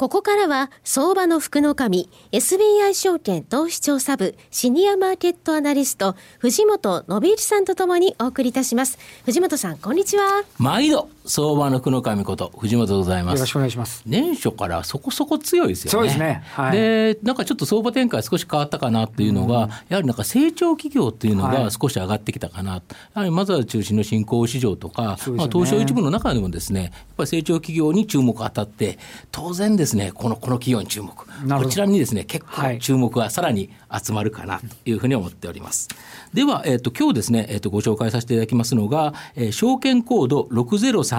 ここからは相場の福の神 SBI 証券投資調査部シニアマーケットアナリスト藤本信之さんとともにお送りいたします。藤本さんこんにちは。毎度。相場の福の神こと藤本でございます。よろしくお願いします。年初からそこそこ強いですよね。そうですね、はい、でなんかちょっと相場展開少し変わったかなっていうのが、うん、やはりなんか成長企業っていうのが少し上がってきたかな、はい、やはりまずは中心の新興市場とか、ね、まあ、東証一部の中でもですねやっぱり成長企業に注目が当たって当然ですねこのこの企業に注目。こちらにですね結構注目がさらに集まるかなというふうに思っております、では、えーと、今日ですね、えーと、ご紹介させていただきますのが、えー、証券コード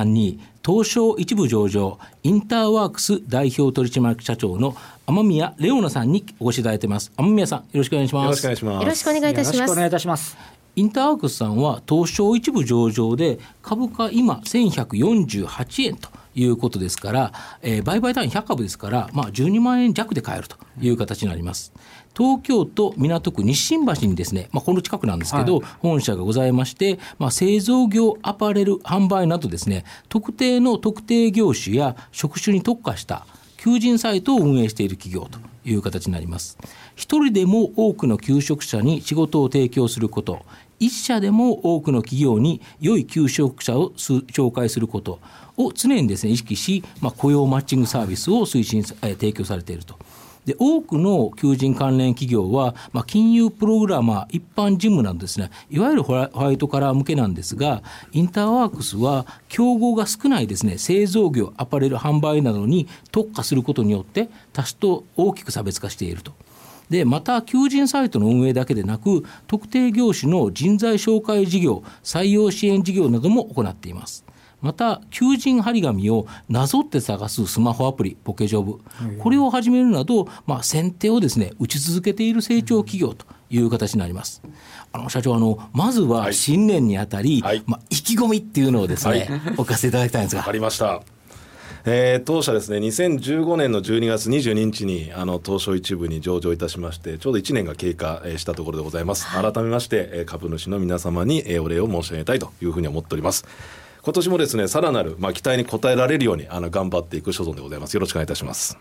6032東証一部上場インターワークス代表取締役社長の天宮レオナさんにお越しいただいてます。天宮さんよろしくお願いします。よろしくお願いします。よろしくお願いいたします。よろしくお願いいたします。インターワークスさんは東証一部上場で株価今1148円ということですから、えー、売買単位100株ですから、まあ、12万円弱で買えるという形になります。東京都港区日新橋にですね、まあ、この近くなんですけど、はい、本社がございまして、まあ、製造業アパレル販売などですね特定の特定業種や職種に特化した求人サイトを運営している企業という形になります一人でも多くの求職者に仕事を提供すること一社でも多くの企業に良い求職者を紹介することを常にですね意識し、まあ、雇用マッチングサービスを推進、え提供されていると。で多くの求人関連企業は、まあ、金融プログラマー一般事務などですねいわゆるホワイトカラー向けなんですがインターワークスは競合が少ないですね製造業アパレル販売などに特化することによって他社と大きく差別化していると。でまた求人サイトの運営だけでなく特定業種の人材紹介事業採用支援事業なども行っています。また求人張り紙をなぞって探すスマホアプリポケジョブ、これを始めるなど、まあ、先手をですね打ち続けている成長企業という形になります。あの社長あのまずは新年にあたり、はい、まあ、意気込みっていうのをですね、はい、お聞かせいただきたいんですが。ありました。えー、当社ですね2015年の12月22日にあの東証一部に上場いたしましてちょうど1年が経過したところでございます、改めまして株主の皆様にお礼を申し上げたいというふうに思っております。今年もですねさらなる、まあ、期待に応えられるようにあの頑張っていく所存でございます。よろしくお願いいたします。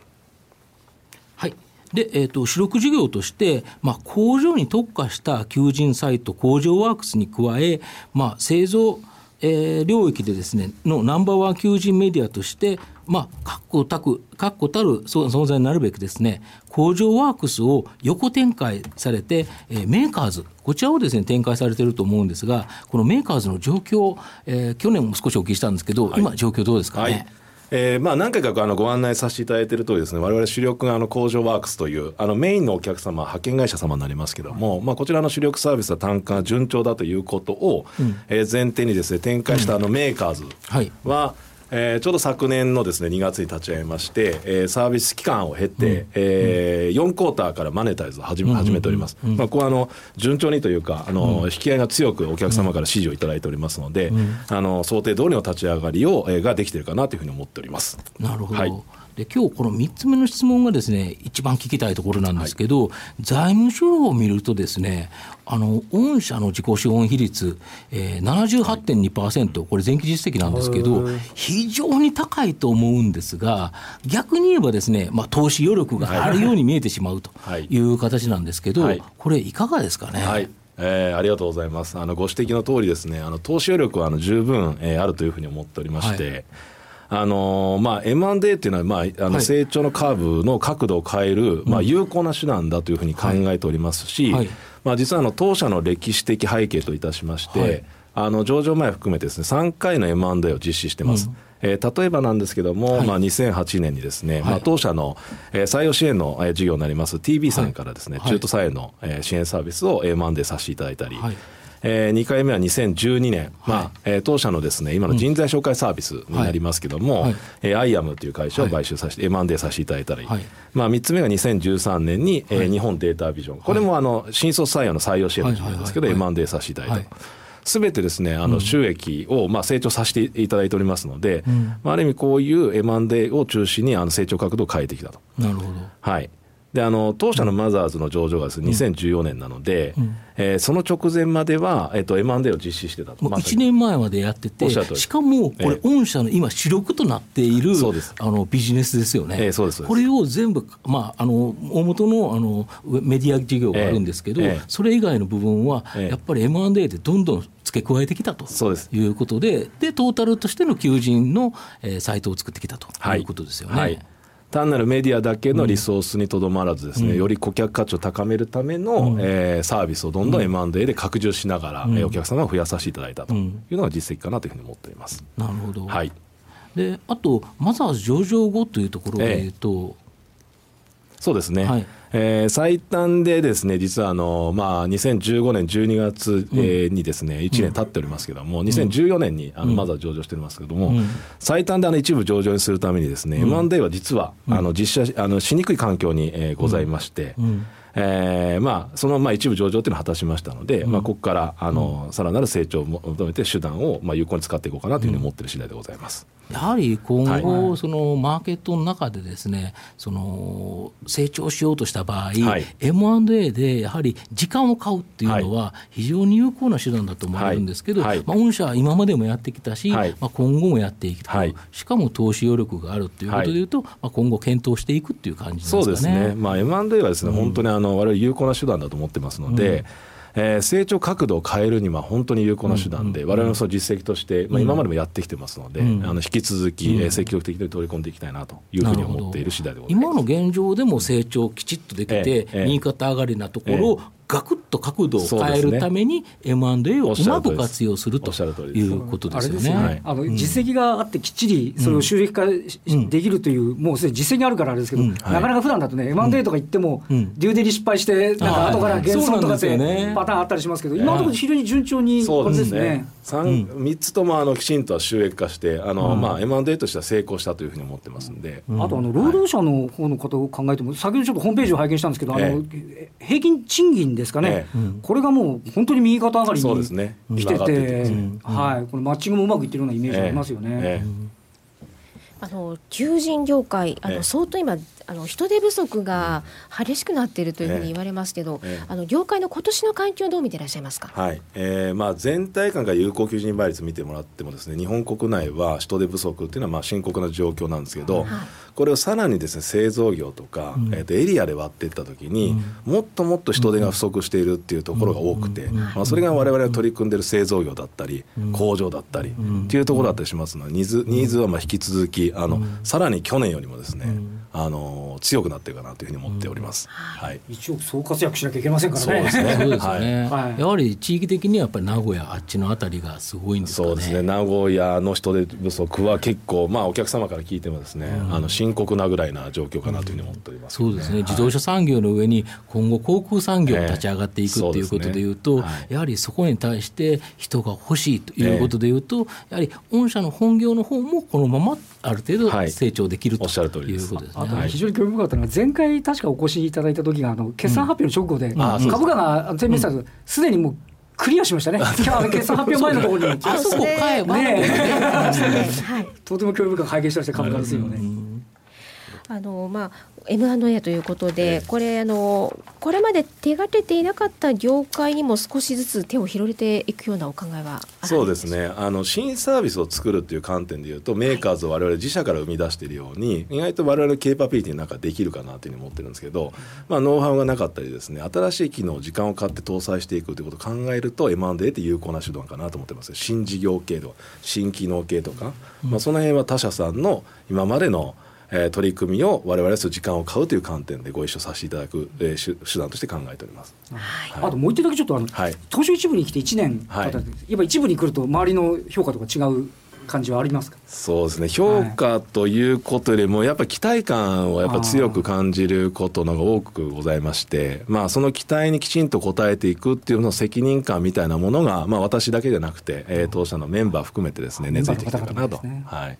はい。で、えーと、主力事業として、まあ、工場に特化した求人サイト工場ワークスに加え、まあ、製造えー、領域でですねのナンバーワン求人メディアとしてまあ、確固たく、確固たる存在になるべくですね、工場ワークスを横展開されて、えー、メーカーズ、こちらをですね、展開されていると思うんですが、このメーカーズの状況、えー、去年も少しお聞きしたんですけど、はい、今、状況どうですかね？はいえーまあ、何回かあのご案内させていただいているとおりですね、われわれ主力があの工場ワークスというあのメインのお客様、派遣会社様になりますけれども、まあ、こちらの主力サービスは単価が順調だということを、うん、えー、前提にですね展開したあのメーカーズは、うんはいえー、ちょうど昨年のですね2月に立ち上げまして、えー、サービス期間を経て、うん、えー、4クォーターからマネタイズを始め,、始めております、うん。うん、まあ、ここはあの順調にというかあの、引き合いが強くお客様から支持をいただいておりますので、あの想定通りの立ち上がりを、えー、ができているかなというふうに思っております。なるほど、はいで今日この3つ目の質問がですね一番聞きたいところなんですけど、はい、財務省を見るとですねあの御社の自己資本比率、えー、78.2%これ前期実績なんですけど非常に高いと思うんですが逆に言えばですね、まあ、投資余力があるように見えてしまうという形なんですけど、はい、これいかがですかね？はい。えー、ありがとうございます。あのご指摘の通りですね、あの投資余力はあの十分、えー、あるというふうに思っておりまして、はいあのー、まあ、M&A っていうのは、まあ、あの成長のカーブの角度を変える、まあ、有効な手段だというふうに考えておりますし、まあ、実はあの当社の歴史的背景といたしまして、あの上場前含めてですね3回の M&A を実施してます。うん。えー、例えばなんですけども、はい、まあ、2008年にですね、はい、まあ、当社の、えー、採用支援の、えー、事業になります TB さんからですね、はい、中途採用の、えー、支援サービスを M&A させていただいたり、はいえー、2回目は2012年、まあえー、当社のですね今の人材紹介サービスになりますけども、はい。えー、アイアムという会社を買収させて、はい、M&A させていただいたり、はい、まあ、3つ目が2013年に、えー、日本データビジョン。これもあの新卒採用の採用支援の事業ですけど、はい、M&A させていただいたり。すべてですねあの収益をまあ成長させていただいておりますので、まあ、ある意味こういう M&A を中心にあの成長角度を変えてきたと。なるほど。はいであの当社のマザーズの上場がです、ね、2014年なので、うん、えー、その直前までは、えーと、M&A を実施してたと、もう1年前までやってて、しかもこれ、御社の今、主力となっている、えー、あのビジネスですよね、えー、そうですこれを全部、まあ、あの大元のあのメディア事業があるんですけど、えー、それ以外の部分は、やっぱり M&A でどんどん付け加えてきたと。いうことで、でトータルとしての求人の、えー、サイトを作ってきたということですよね。はいはい単なるメディアだけのリソースにとどまらずですね、うん、より顧客価値を高めるための、うん、えー、サービスをどんどん M&A で拡充しながら、うん、お客様を増やさせていただいたというのが実績かなというふうに思っています。なるほど、はい、であとマザーズ上場後というところでいうと、えー、そうですね、はいえー、最短でですね実はあの、まあ、2015年12月、えー、にですね1年経っておりますけども、うん、2014年にあのまずは上場しておりますけども、うん、最短であの一部上場にするためにですね、うん、M&A は実は、あの実写あのしにくい環境に、えー、ございまして、うんえーまあ、そのまあ一部上場というのを果たしましたので、うん、まあ、ここからあの、さらなる成長を求めて手段をまあ有効に使っていこうかなというふうに思っている次第でございます。やはり今後、そのマーケットの中でですねその成長しようとした場合、はい、M&A でやはり時間を買うっていうのは非常に有効な手段だと思われるんですけど、はい、まあ、御社は今までもやってきたし、はい、まあ、今後もやっていくと、しかも投資余力があるということでいうと、まあ、今後検討していくっていう感じですかね。そうですね、まあ、M&A はですね、うん、本当にあの我々有効な手段だと思ってますので、うん。えー、成長角度を変えるには本当に有効な手段で、われわれのその実績として、まあ、今までもやってきてますので、あの引き続き、えー、積極的に取り込んでいきたいなというふうに思っている次第でございます。今の現状でも成長きちっとできて、右肩上がりなところをガクッと角度を変えるために M&A をうまく活用するということですよね。あの実績があってきっちりそれを収益化できるという、もうすでに実績があるからあれですけど、なかなか普段だとね M&A とか言っても、デューデリ失敗してなんか後から減損とかってパターンあったりしますけど、今のところ非常に順調にこれですね。三三つともあのきちんと収益化してあの、まあ M&A としては成功したというふうに思ってますんで。あとあの労働者の方のことを考えても、先ほどちょっとホームページを拝見したんですけど、あの平均賃金ですかね。これがもう本当に右肩上がりに来てて、はい、このマッチングもうまくいってるようなイメージありますよね。ええあの求人業界あの相当今あの人手不足が激しくなっているというふうに言われますけど、あの業界の今年の環境どう見ていらっしゃいますか、はい。えーまあ、全体感が有効求人倍率見てもらってもですね日本国内は人手不足っていうのはまあ深刻な状況なんですけど、はい、これをさらにですね製造業とか、うん、えー、とエリアで割っていった時に、うん、もっともっと人手が不足しているっていうところが多くて、まあ、それが我々が取り組んでいる製造業だったり、工場だったりっていうところだったりしますのでニーズニーズはまあ引き続きあの、さらに去年よりもですね、あの強くなっているかなというふうに思っております。はい、一応総活躍しなきゃいけませんからね。そうですね。ね。はい、やはり地域的にはやっぱり名古屋あっちのあたりがすごいんですかね。そうですね。名古屋の人手不足は結構まあお客様から聞いてもですね、あの深刻なぐらいな状況かなというふうに思っております、そうですね。自動車産業の上に今後航空産業立ち上がっていくということでいうと、やはりそこに対して人が欲しいということでいうと、やはり御社の本業の方もこのままある程度成長できるということですね。あと非常に興味深かったのは前回確かお越しいただいた時があの決算発表の直後で、株価が全面したすでにもうクリアしましたね。今日決算発表前のところに。あそこ買えばね。とても興味深く拝見しました株価ですよね。あのまあ M&A ということで、これあのこれまで手がけていなかった業界にも少しずつ手を広げていくようなお考えはそうですね。あの新サービスを作るっていう観点でいうとメーカーズを我々自社から生み出しているように、意外と我々のケーパビリティの中できるかなというふうに思ってるんですけど、まあ、ノウハウがなかったりですね新しい機能時間を買って搭載していくということを考えると M&A って有効な手段かなと思ってます。新事業系とか新機能系とか、まあ、その辺は他社さんの今までのえー、取り組みを我々は時間を買うという観点でご一緒させていただく、えー、手段として考えております。はい、あともう一点だけちょっとあの、はい、東証一部に来て1年経った、はい、やっぱ一部に来ると周りの評価とか違う感じはありますか？そうですね。評価ということよりもやっぱ期待感をやっぱ強く感じることのが多くございましてまあその期待にきちんと応えていくっていうの責任感みたいなものが、まあ、私だけじゃなくて、えー、当社のメンバー含めてですね根付いてきたかなと。はい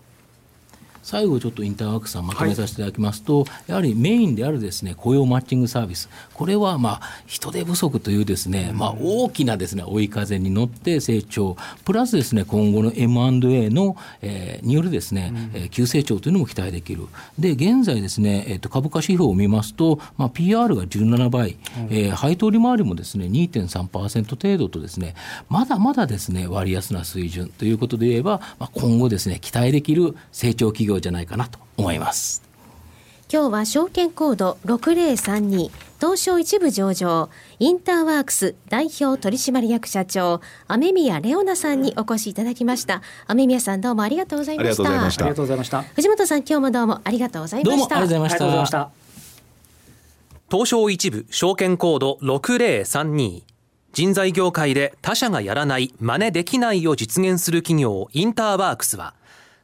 最後ちょっとインターワークさんまとめさせていただきますと、はい、やはりメインであるですね雇用マッチングサービス。これはまあ人手不足というですね、まあ、大きなですね追い風に乗って成長。プラスですね今後の M&A の、えー、によるですね、うん、急成長というのも期待できる。で現在ですね、えー、と株価指標を見ますと、まあ、PR が17倍、うん、えー、配当利回りもですね2.3%程度とですねまだまだですね割安な水準ということで言えば、まあ、今後ですね期待できる成長企業じゃないかなと思います。今日は証券コード6032東証一部上場インターワークス代表取締役社長雨宮レオナさんにお越しいただきました。雨宮さんどうもありがとうございました。ありがとうございました。藤本さん今日もどうもありがとうございました。どうもありがとうございました。東証一部証券コード6032人材業界で他社がやらない真似できないを実現する企業インターワークスは